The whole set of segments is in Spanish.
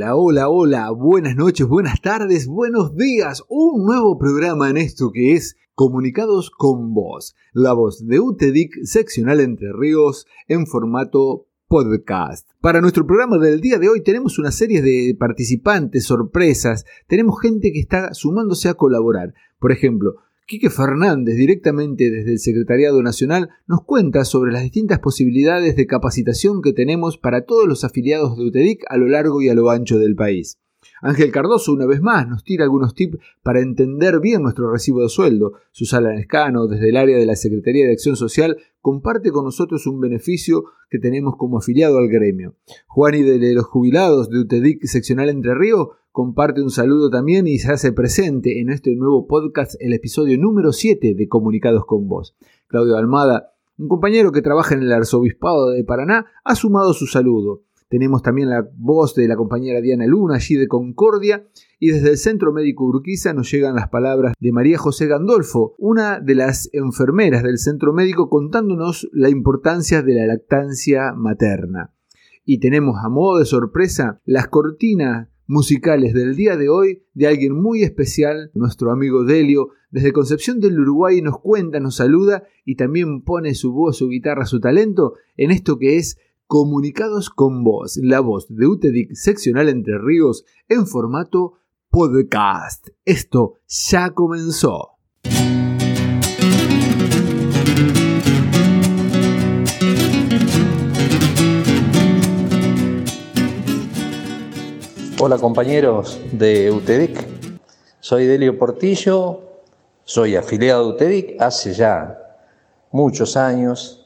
Hola, hola, hola, buenas noches, buenas tardes, buenos días. Un nuevo programa en esto que es Comunicados con Voz, la voz de UTEDIC seccional Entre Ríos en formato podcast. Para nuestro programa del día de hoy tenemos una serie de participantes, sorpresas, tenemos gente que está sumándose a colaborar. Por ejemplo, Quique Fernández, directamente desde el Secretariado Nacional, nos cuenta sobre las distintas posibilidades de capacitación que tenemos para todos los afiliados de UTEDIC a lo largo y a lo ancho del país. Ángel Cardoso, una vez más, nos tira algunos tips para entender bien nuestro recibo de sueldo. Susana Escano, desde el área de la Secretaría de Acción Social, comparte con nosotros un beneficio que tenemos como afiliado al gremio. Juani de los jubilados de UTEDIC seccional Entre Ríos comparte un saludo también y se hace presente en este nuevo podcast el episodio número 7 de Comunicados con Vos. Claudio Almada, un compañero que trabaja en el Arzobispado de Paraná, ha sumado su saludo. Tenemos también la voz de la compañera Diana Luna, allí de Concordia, y desde el Centro Médico Urquiza nos llegan las palabras de María José Gandolfo, una de las enfermeras del Centro Médico, contándonos la importancia de la lactancia materna. Y tenemos a modo de sorpresa las cortinas musicales del día de hoy de alguien muy especial, nuestro amigo Delio, desde Concepción del Uruguay nos cuenta, nos saluda y también pone su voz, su guitarra, su talento en esto que es Comunicados con Voz, la voz de UTEDIC seccional Entre Ríos en formato podcast. Esto ya comenzó. Hola compañeros de UTEDIC, soy Delio Portillo, soy afiliado de UTEDIC hace ya muchos años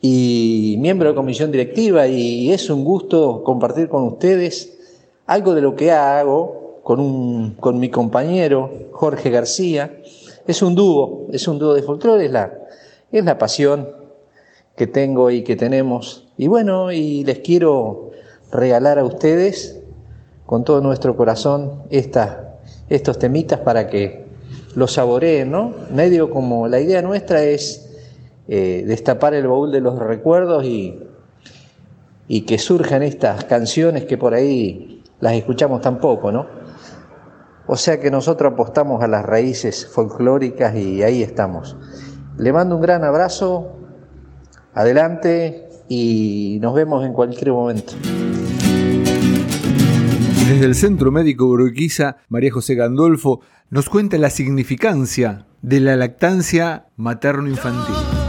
y miembro de comisión directiva y es un gusto compartir con ustedes algo de lo que hago con, con mi compañero Jorge García. Es un dúo, es un dúo de folclore, es la, es la pasión que tengo y que tenemos. Y bueno, y les quiero regalar a ustedes con todo nuestro corazón estos temitas para que los saboreen, ¿no? Medio como la idea nuestra es eh, destapar el baúl de los recuerdos y, y que surjan estas canciones que por ahí las escuchamos tan poco, ¿no? O sea que nosotros apostamos a las raíces folclóricas y ahí estamos. Le mando un gran abrazo, adelante y nos vemos en cualquier momento. Desde el Centro Médico Urquiza, María José Gandolfo nos cuenta la significancia de la lactancia materno-infantil.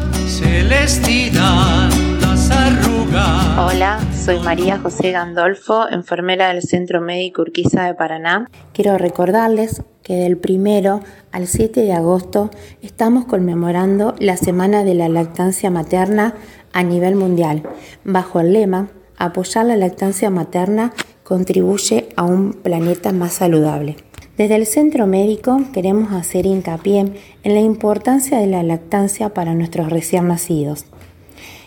Hola, soy María José Gandolfo, enfermera del Centro Médico Urquiza de Paraná. Quiero recordarles que del primero al 7 de agosto estamos conmemorando la Semana de la Lactancia Materna a nivel mundial, bajo el lema Apoyar la lactancia materna contribuye a un planeta más saludable. Desde el centro médico queremos hacer hincapié en la importancia de la lactancia para nuestros recién nacidos.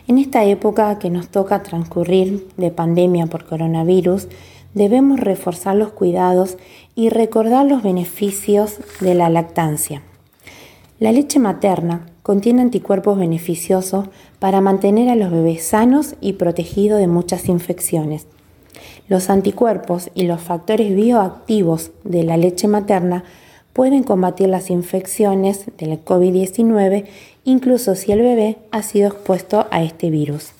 En esta época que nos toca transcurrir de pandemia por coronavirus, debemos reforzar los cuidados y recordar los beneficios de la lactancia. La leche materna contiene anticuerpos beneficiosos para mantener a los bebés sanos y protegidos de muchas infecciones. Los anticuerpos y los factores bioactivos de la leche materna pueden combatir las infecciones del COVID-19 incluso si el bebé ha sido expuesto a este virus.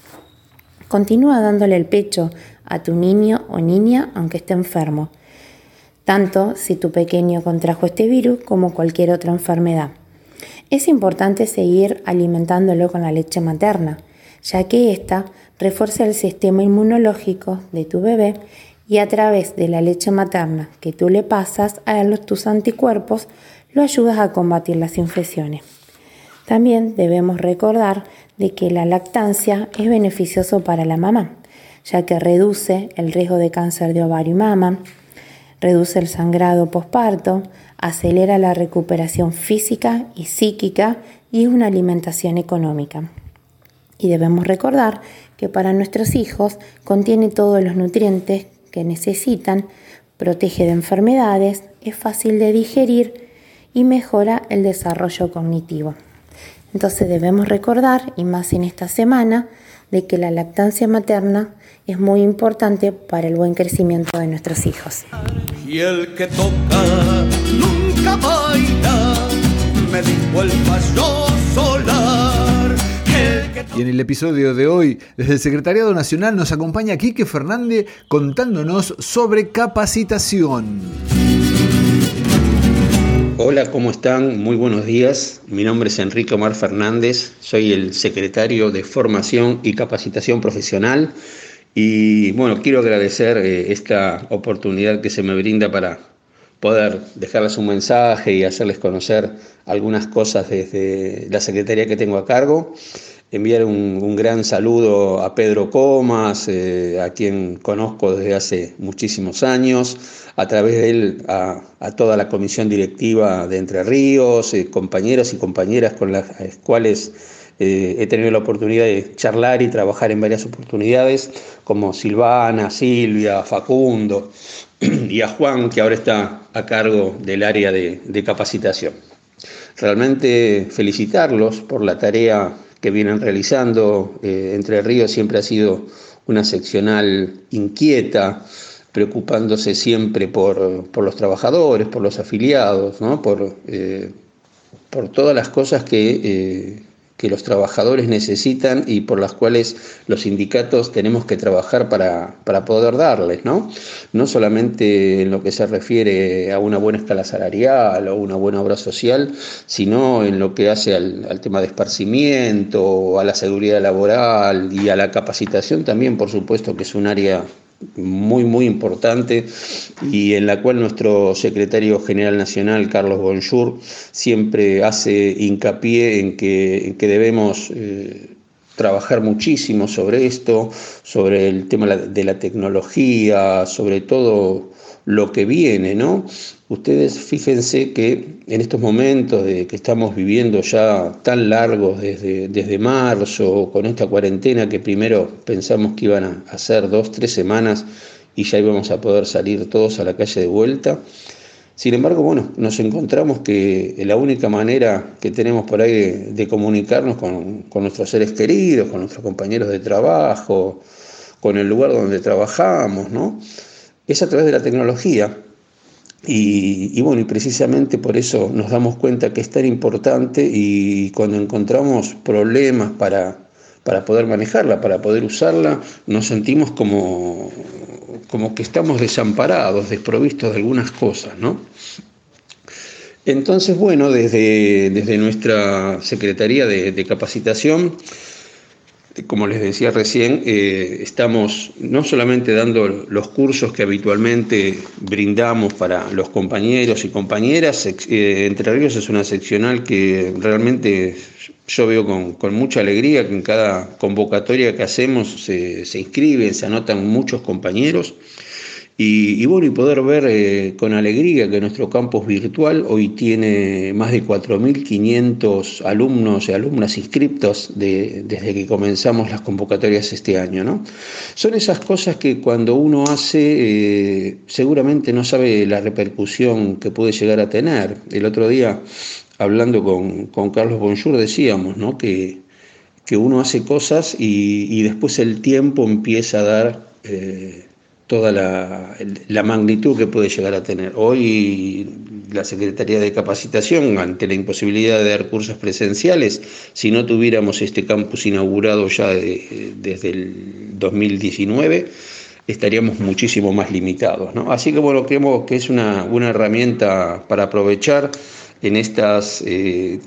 Continúa dándole el pecho a tu niño o niña aunque esté enfermo, tanto si tu pequeño contrajo este virus como cualquier otra enfermedad. Es importante seguir alimentándolo con la leche materna, ya que ésta refuerza el sistema inmunológico de tu bebé y a través de la leche materna que tú le pasas a los, tus anticuerpos lo ayudas a combatir las infecciones. También debemos recordar de que la lactancia es beneficioso para la mamá, ya que reduce el riesgo de cáncer de ovario y mama, reduce el sangrado posparto, acelera la recuperación física y psíquica y una alimentación económica. Y debemos recordar que para nuestros hijos contiene todos los nutrientes que necesitan, protege de enfermedades, es fácil de digerir y mejora el desarrollo cognitivo. Entonces debemos recordar, y más en esta semana, de que la lactancia materna es muy importante para el buen crecimiento de nuestros hijos. Y el que toca nunca baila, me dijo el solar. Y en el episodio de hoy, desde el Secretariado Nacional nos acompaña Quique Fernández contándonos sobre capacitación. Hola, ¿cómo están? Muy buenos días. Mi nombre es Enrique Omar Fernández, soy el secretario de Formación y Capacitación Profesional y bueno, quiero agradecer eh, esta oportunidad que se me brinda para poder dejarles un mensaje y hacerles conocer algunas cosas desde la secretaría que tengo a cargo enviar un, gran saludo a Pedro Comas, eh, a quien conozco desde hace muchísimos años, a través de él a, toda la comisión directiva de Entre Ríos, eh, compañeros y compañeras con las cuales eh, he tenido la oportunidad de charlar y trabajar en varias oportunidades, como Silvana, Silvia, Facundo y a Juan, que ahora está a cargo del área de capacitación. Realmente felicitarlos por la tarea que vienen realizando. Eh, Entre Ríos siempre ha sido una seccional inquieta, preocupándose siempre por, los trabajadores, por los afiliados, por, eh, por todas las cosas que, eh, que los trabajadores necesitan y por las cuales los sindicatos tenemos que trabajar para, poder darles, ¿no? No solamente en lo que se refiere a una buena escala salarial o una buena obra social, sino en lo que hace al, al tema de esparcimiento, a la seguridad laboral y a la capacitación también, por supuesto, que es un área muy, muy importante y en la cual nuestro secretario general nacional, Carlos Bonjour, siempre hace hincapié en que, debemos eh, trabajar muchísimo sobre esto, sobre el tema de la tecnología, sobre todo lo que viene, ¿no? Ustedes fíjense que en estos momentos de que estamos viviendo ya tan largos desde, desde marzo, con esta cuarentena que primero pensamos que iban a ser dos, tres semanas y ya íbamos a poder salir todos a la calle de vuelta. Sin embargo, bueno, nos encontramos que la única manera que tenemos por ahí de, comunicarnos con, con nuestros seres queridos, con nuestros compañeros de trabajo, con el lugar donde trabajamos, ¿no? Es a través de la tecnología. Y, bueno, y precisamente por eso nos damos cuenta que es tan importante y cuando encontramos problemas para, para poder manejarla, para poder usarla, nos sentimos como, como que estamos desamparados, desprovistos de algunas cosas, ¿no? Entonces, bueno, desde, desde nuestra Secretaría de Capacitación, como les decía recién, eh, estamos no solamente dando los cursos que habitualmente brindamos para los compañeros y compañeras, eh, Entre Ríos es una seccional que realmente yo veo con, mucha alegría que en cada convocatoria que hacemos se, se inscriben, se anotan muchos compañeros. Y, bueno, y poder ver eh, con alegría que nuestro campus virtual hoy tiene más de 4.500 alumnos y alumnas inscriptos desde que comenzamos las convocatorias este año. ¿no? Son esas cosas que cuando uno hace eh, seguramente no sabe la repercusión que puede llegar a tener. El otro día, hablando con, Carlos Bonjour, decíamos ¿no? que, que uno hace cosas y, después el tiempo empieza a dar... Eh, toda la, magnitud que puede llegar a tener. Hoy la Secretaría de Capacitación, ante la imposibilidad de dar cursos presenciales, si no tuviéramos este campus inaugurado ya desde el 2019, estaríamos muchísimo más limitados. ¿no? Así que bueno, creemos que es una, una herramienta para aprovechar en estas... Eh,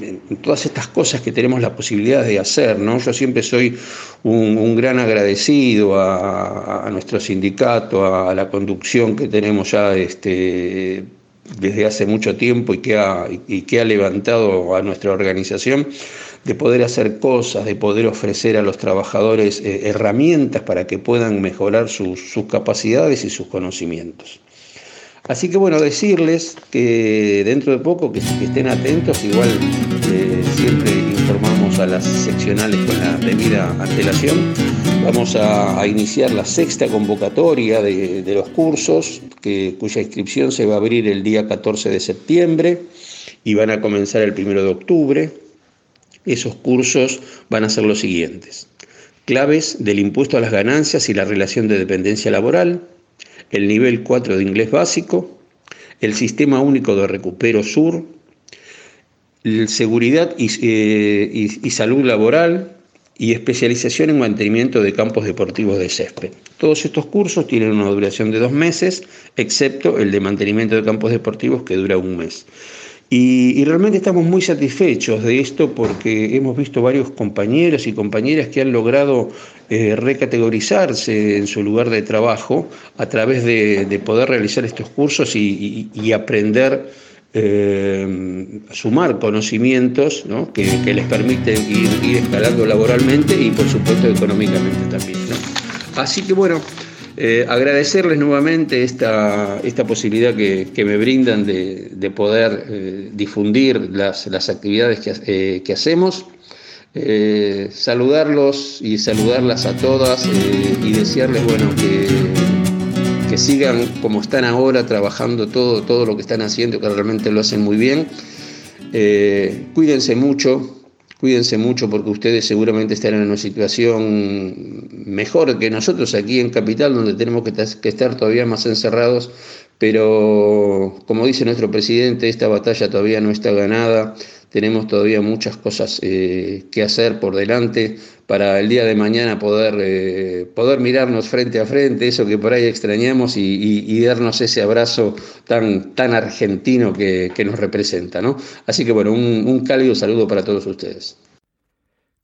en todas estas cosas que tenemos la posibilidad de hacer. ¿no? Yo siempre soy un, gran agradecido a, nuestro sindicato, a, la conducción que tenemos ya este, desde hace mucho tiempo y que, ha, levantado a nuestra organización de poder hacer cosas, de poder ofrecer a los trabajadores eh, herramientas para que puedan mejorar sus capacidades y sus conocimientos. Así que bueno, decirles que dentro de poco que, estén atentos, igual eh, siempre informamos a las seccionales con la debida antelación. Vamos a, iniciar la sexta convocatoria de, los cursos, que, cuya inscripción se va a abrir el día 14 de septiembre y van a comenzar el 1 de octubre. Esos cursos van a ser los siguientes. Claves del impuesto a las ganancias y la relación de dependencia laboral, el nivel 4 de inglés básico, el sistema único de recupero sur, seguridad eh, y, salud laboral y especialización en mantenimiento de campos deportivos de césped. Todos estos cursos tienen una duración de dos meses, excepto el de mantenimiento de campos deportivos que dura un mes. Y, realmente estamos muy satisfechos de esto porque hemos visto varios compañeros y compañeras que han logrado eh, recategorizarse en su lugar de trabajo a través de, poder realizar estos cursos y, aprender eh, sumar conocimientos que, les permiten ir, escalando laboralmente y por supuesto económicamente también. Así que bueno, eh, agradecerles nuevamente esta, esta posibilidad que, me brindan de, poder eh, difundir las, actividades que, que hacemos. saludarlos y saludarlas a todas y desearles bueno que que sigan como están ahora trabajando todo, todo lo que están haciendo, que realmente lo hacen muy bien. Eh, cuídense mucho, cuídense mucho porque ustedes seguramente estarán en una situación mejor que nosotros aquí en Capital, donde tenemos que, estar todavía más encerrados, pero como dice nuestro presidente, esta batalla todavía no está ganada tenemos todavía muchas cosas eh, que hacer por delante para el día de mañana poder, eh, poder mirarnos frente a frente, eso que por ahí extrañamos y, darnos ese abrazo tan, tan argentino que, nos representa. ¿no? Así que bueno, un, un cálido saludo para todos ustedes.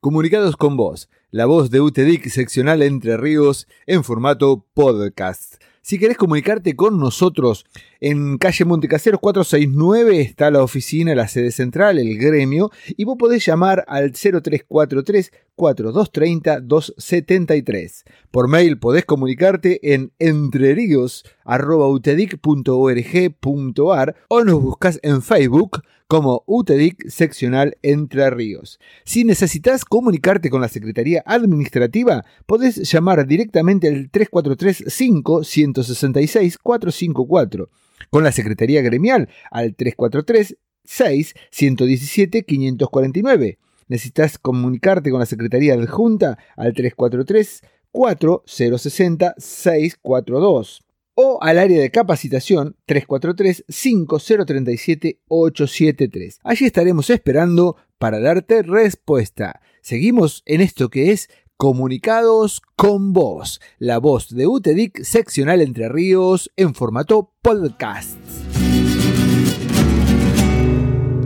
Comunicados con vos, la voz de UTEDIC seccional Entre Ríos en formato podcast. Si querés comunicarte con nosotros, en calle Montecaseros 469 está la oficina, la sede central, el gremio, y vos podés llamar al 0343 4230 273. Por mail podés comunicarte en entreríos.utedic.org.ar o nos buscas en Facebook como UTEDIC seccional Entre Ríos. Si necesitas comunicarte con la Secretaría Administrativa, podés llamar directamente al 343 5 166 454 con la Secretaría Gremial al 343 6 117 549. Necesitas comunicarte con la Secretaría Adjunta al 343 4060 642 o al área de capacitación 343-5037-873. Allí estaremos esperando para darte respuesta. Seguimos en esto que es Comunicados con Voz, la voz de UTEDIC seccional Entre Ríos en formato podcast.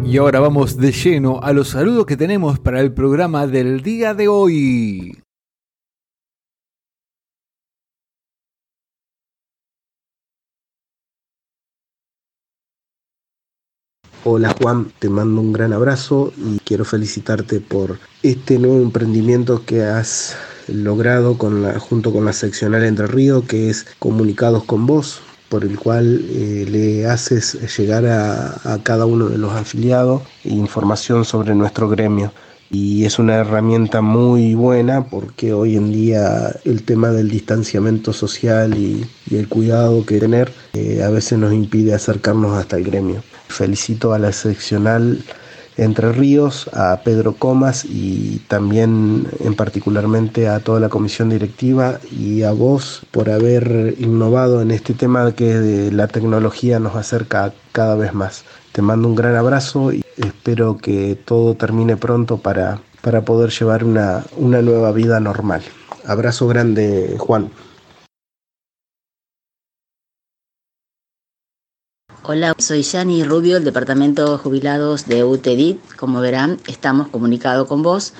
Y ahora vamos de lleno a los saludos que tenemos para el programa del día de hoy. Hola Juan, te mando un gran abrazo y quiero felicitarte por este nuevo emprendimiento que has logrado con la, junto con la seccional Entre Ríos, que es Comunicados con Vos, por el cual eh, le haces llegar a, a, cada uno de los afiliados información sobre nuestro gremio y es una herramienta muy buena porque hoy en día el tema del distanciamiento social y, el cuidado que tener eh, a veces nos impide acercarnos hasta el gremio. Felicito a la seccional Entre Ríos, a Pedro Comas y también en particularmente a toda la comisión directiva y a vos por haber innovado en este tema que la tecnología nos acerca cada vez más. Te mando un gran abrazo y espero que todo termine pronto para, para poder llevar una, una nueva vida normal. Abrazo grande, Juan. Hola, soy Yani Rubio, del Departamento de Jubilados de UTEDIT. Como verán, estamos comunicados con vos.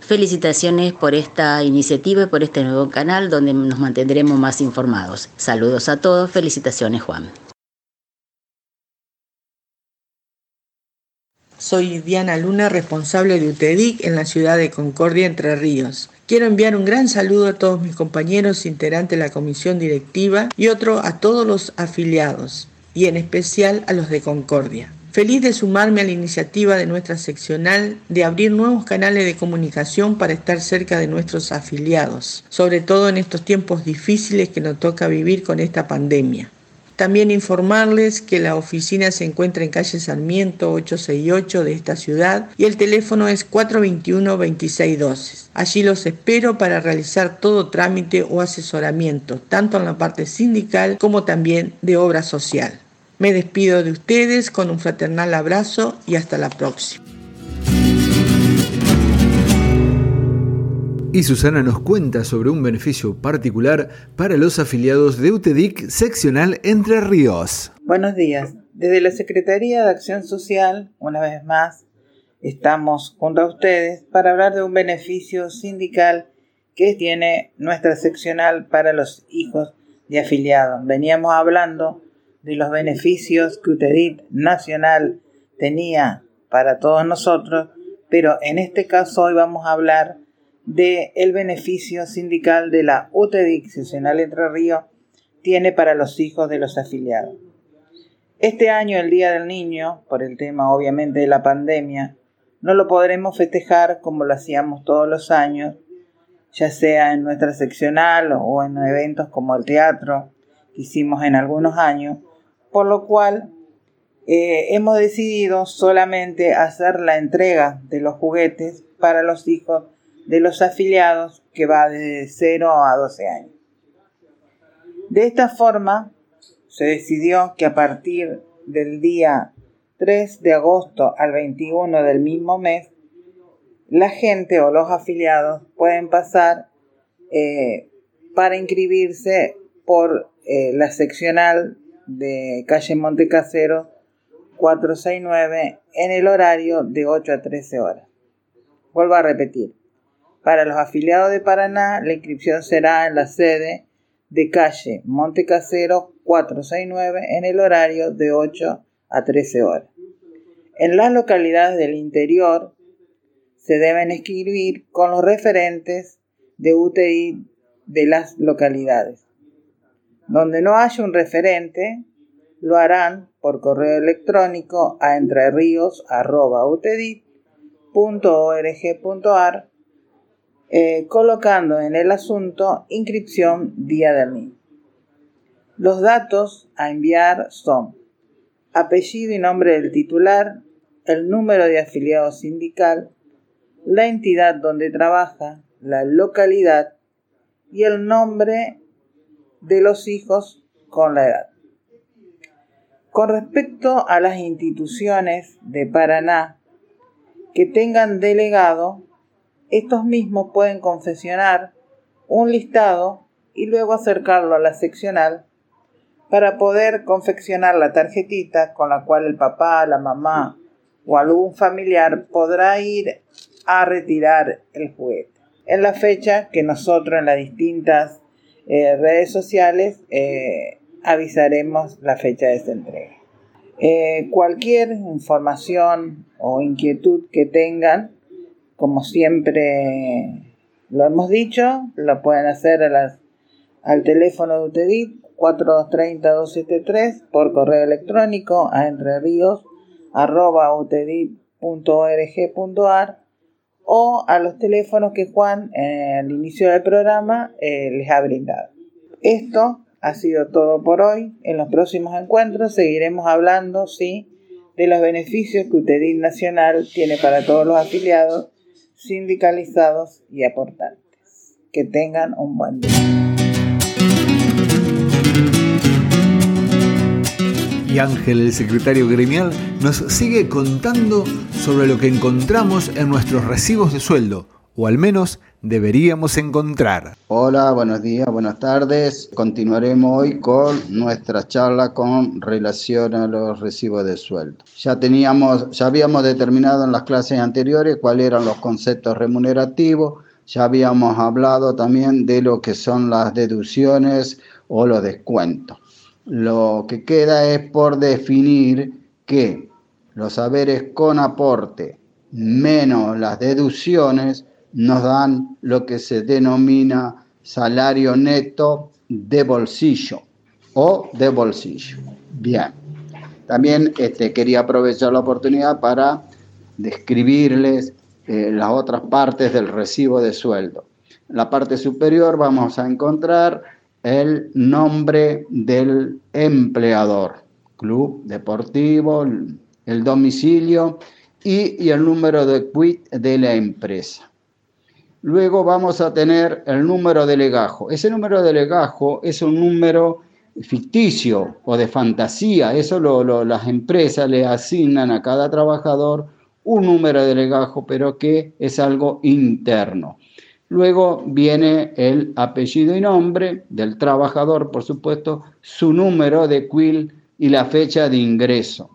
Felicitaciones por esta iniciativa y por este nuevo canal donde nos mantendremos más informados. Saludos a todos, felicitaciones Juan. Soy Diana Luna, responsable de UTEDIC en la ciudad de Concordia, Entre Ríos. Quiero enviar un gran saludo a todos mis compañeros integrantes de la comisión directiva y otro a todos los afiliados y en especial a los de Concordia. Feliz de sumarme a la iniciativa de nuestra seccional de abrir nuevos canales de comunicación para estar cerca de nuestros afiliados, sobre todo en estos tiempos difíciles que nos toca vivir con esta pandemia. También informarles que la oficina se encuentra en calle Sarmiento 868 de esta ciudad y el teléfono es 421-2612. Allí los espero para realizar todo trámite o asesoramiento, tanto en la parte sindical como también de obra social. Me despido de ustedes con un fraternal abrazo y hasta la próxima. Y Susana nos cuenta sobre un beneficio particular para los afiliados de UTEDIC seccional Entre Ríos. Buenos días. Desde la Secretaría de Acción Social, una vez más, estamos junto a ustedes para hablar de un beneficio sindical que tiene nuestra seccional para los hijos de afiliados. Veníamos hablando de los beneficios que UTEDIC nacional tenía para todos nosotros, pero en este caso hoy vamos a hablar de el beneficio sindical de la UTEDIC seccional Entre Ríos tiene para los hijos de los afiliados. Este año, el Día del Niño, por el tema obviamente de la pandemia, no lo podremos festejar como lo hacíamos todos los años, ya sea en nuestra seccional o en eventos como el teatro que hicimos en algunos años, por lo cual eh, hemos decidido solamente hacer la entrega de los juguetes para los hijos de los afiliados que va de 0 a 12 años. De esta forma, se decidió que a partir del día 3 de agosto al 21 del mismo mes, la gente o los afiliados pueden pasar eh, para inscribirse por eh, la seccional de calle Montecasero 469 en el horario de 8 a 13 horas. Vuelvo a repetir, para los afiliados de Paraná, la inscripción será en la sede de calle Montecasero 469 en el horario de 8 a 13 horas. En las localidades del interior se deben escribir con los referentes de UTI de las localidades. Donde no haya un referente, lo harán por correo electrónico a entreríos.utedit.org.ar eh, colocando en el asunto inscripción Día del Niño. Los datos a enviar son apellido y nombre del titular, el número de afiliado sindical, la entidad donde trabaja, la localidad y el nombre de los hijos con la edad. Con respecto a las instituciones de Paraná que tengan delegado, estos mismos pueden confeccionar un listado y luego acercarlo a la seccional para poder confeccionar la tarjetita con la cual el papá, la mamá o algún familiar podrá ir a retirar el juguete. En la fecha que nosotros en las distintas eh, redes sociales eh, avisaremos la fecha de esta entrega. Eh, cualquier información o inquietud que tengan, como siempre lo hemos dicho, lo pueden hacer al teléfono de UTEDIT 4230-273 por correo electrónico a entreríos.utedit.org.ar o a los teléfonos que Juan al inicio del programa eh, les ha brindado. Esto ha sido todo por hoy. En los próximos encuentros seguiremos hablando, sí, de los beneficios que UTEDIT Nacional tiene para todos los afiliados sindicalizados y aportantes. Que tengan un buen día. Y Ángel, el secretario gremial, nos sigue contando sobre lo que encontramos en nuestros recibos de sueldo, o al menos deberíamos encontrar. Hola, buenos días, buenas tardes. Continuaremos hoy con nuestra charla con relación a los recibos de sueldo. Ya teníamos, ya habíamos determinado en las clases anteriores cuáles eran los conceptos remunerativos, ya habíamos hablado también de lo que son las deducciones o los descuentos. Lo que queda es por definir que los saberes con aporte menos las deducciones nos dan lo que se denomina salario neto de bolsillo o de bolsillo. Bien, también este, quería aprovechar la oportunidad para describirles eh, las otras partes del recibo de sueldo. En la parte superior vamos a encontrar el nombre del empleador, club deportivo, el domicilio y, el número de quit de la empresa. Luego vamos a tener el número de legajo. Ese número de legajo es un número ficticio o de fantasía. Eso las empresas le asignan a cada trabajador un número de legajo, pero que es algo interno. Luego viene el apellido y nombre del trabajador, por supuesto, su número de quill y la fecha de ingreso.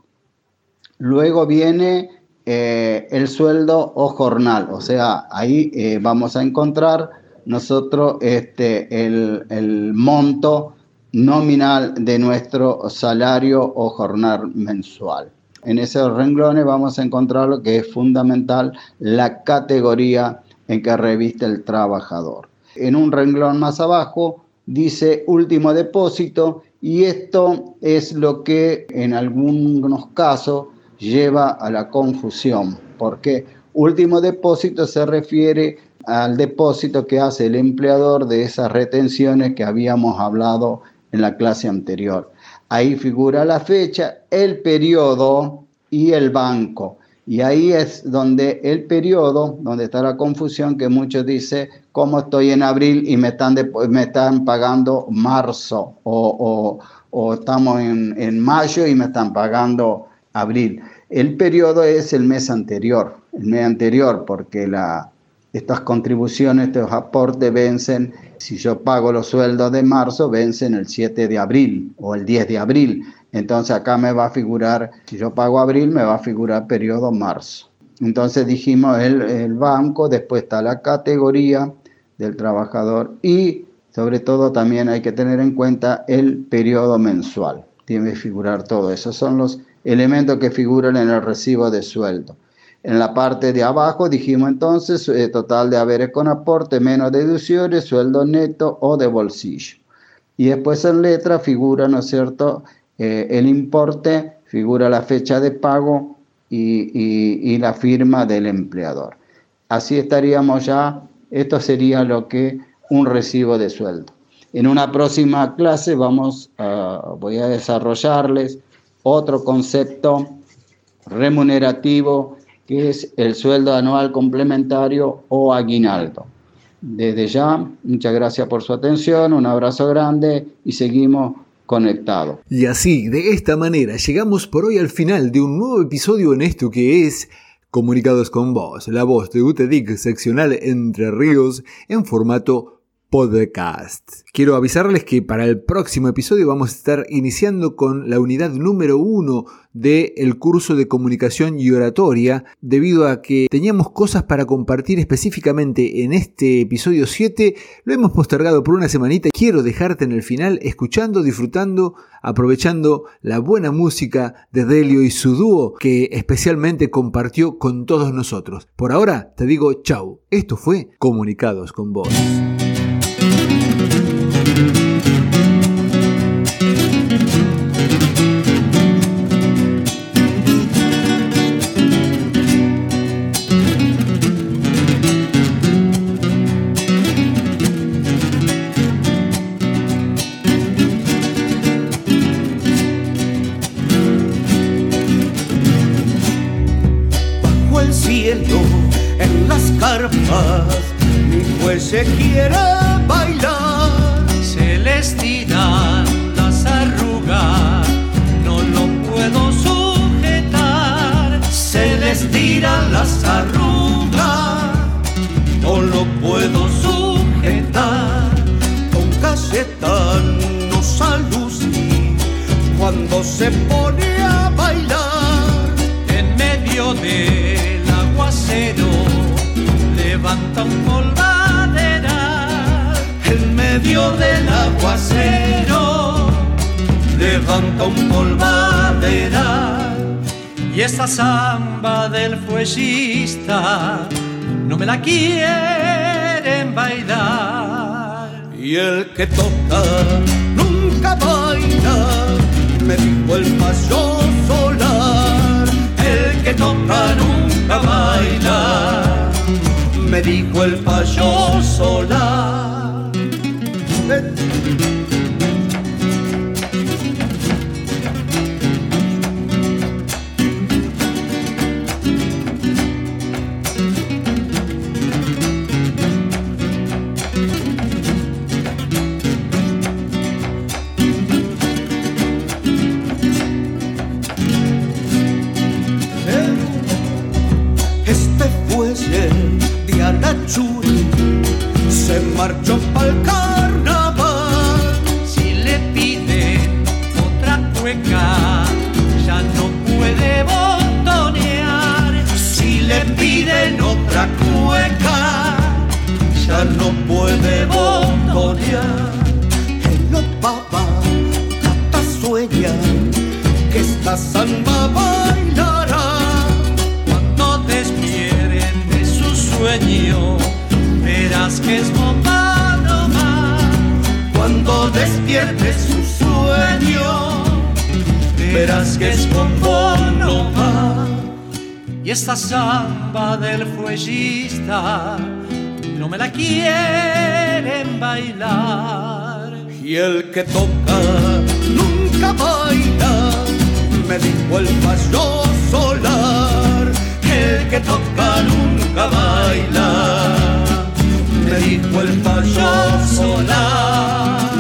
Luego viene eh, el sueldo o jornal, o sea, ahí eh, vamos a encontrar nosotros este, el, el monto nominal de nuestro salario o jornal mensual. En esos renglones vamos a encontrar lo que es fundamental, la categoría en que reviste el trabajador. En un renglón más abajo dice último depósito y esto es lo que en algunos casos lleva a la confusión, porque último depósito se refiere al depósito que hace el empleador de esas retenciones que habíamos hablado en la clase anterior. Ahí figura la fecha, el periodo y el banco. Y ahí es donde el periodo, donde está la confusión, que muchos dicen, ¿cómo estoy en abril y me están, me están pagando marzo? O, o, estamos en, en, mayo y me están pagando abril. El periodo es el mes anterior, el mes anterior, porque la, estas contribuciones, estos aportes vencen, si yo pago los sueldos de marzo, vencen el 7 de abril o el 10 de abril. Entonces acá me va a figurar, si yo pago abril, me va a figurar periodo marzo. Entonces dijimos el, banco, después está la categoría del trabajador y sobre todo también hay que tener en cuenta el periodo mensual. Tiene que figurar todo. Esos son los elementos que figuran en el recibo de sueldo. En la parte de abajo dijimos entonces eh, total de haberes con aporte menos deducciones, sueldo neto o de bolsillo. Y después en letra figura, ¿no es cierto?, eh, el importe, figura la fecha de pago y, y, la firma del empleador. Así estaríamos ya, esto sería lo que un recibo de sueldo. En una próxima clase vamos voy a desarrollarles otro concepto remunerativo que es el sueldo anual complementario o aguinaldo. Desde ya, muchas gracias por su atención, un abrazo grande y seguimos conectados. Y así, de esta manera, llegamos por hoy al final de un nuevo episodio en esto que es Comunicados con Vos, la voz de UTEDIC seccional Entre Ríos en formato podcast. Quiero avisarles que para el próximo episodio vamos a estar iniciando con la unidad número uno del curso de comunicación y oratoria, debido a que teníamos cosas para compartir específicamente en este episodio 7, lo hemos postergado por una semanita. Quiero dejarte en el final escuchando, disfrutando, aprovechando la buena música de Delio y su dúo que especialmente compartió con todos nosotros. Por ahora te digo chau, esto fue Comunicados con vos. Puedo sujetar. Con Cayetano Saluzzi, cuando se pone a bailar, En medio del aguacero levanta un polvadera. en medio del aguacero, levanta un polvadera. Y esa samba del fuellista no me la quieren bailar. Y el que toca nunca baila, me dijo el paso solar. El que toca nunca baila, me dijo el payo solar. que es bombón no Y esta samba del fuellista no me la quieren bailar. Y el que toca nunca baila, me dijo el payo solar. El que toca nunca baila, me dijo el payo solar.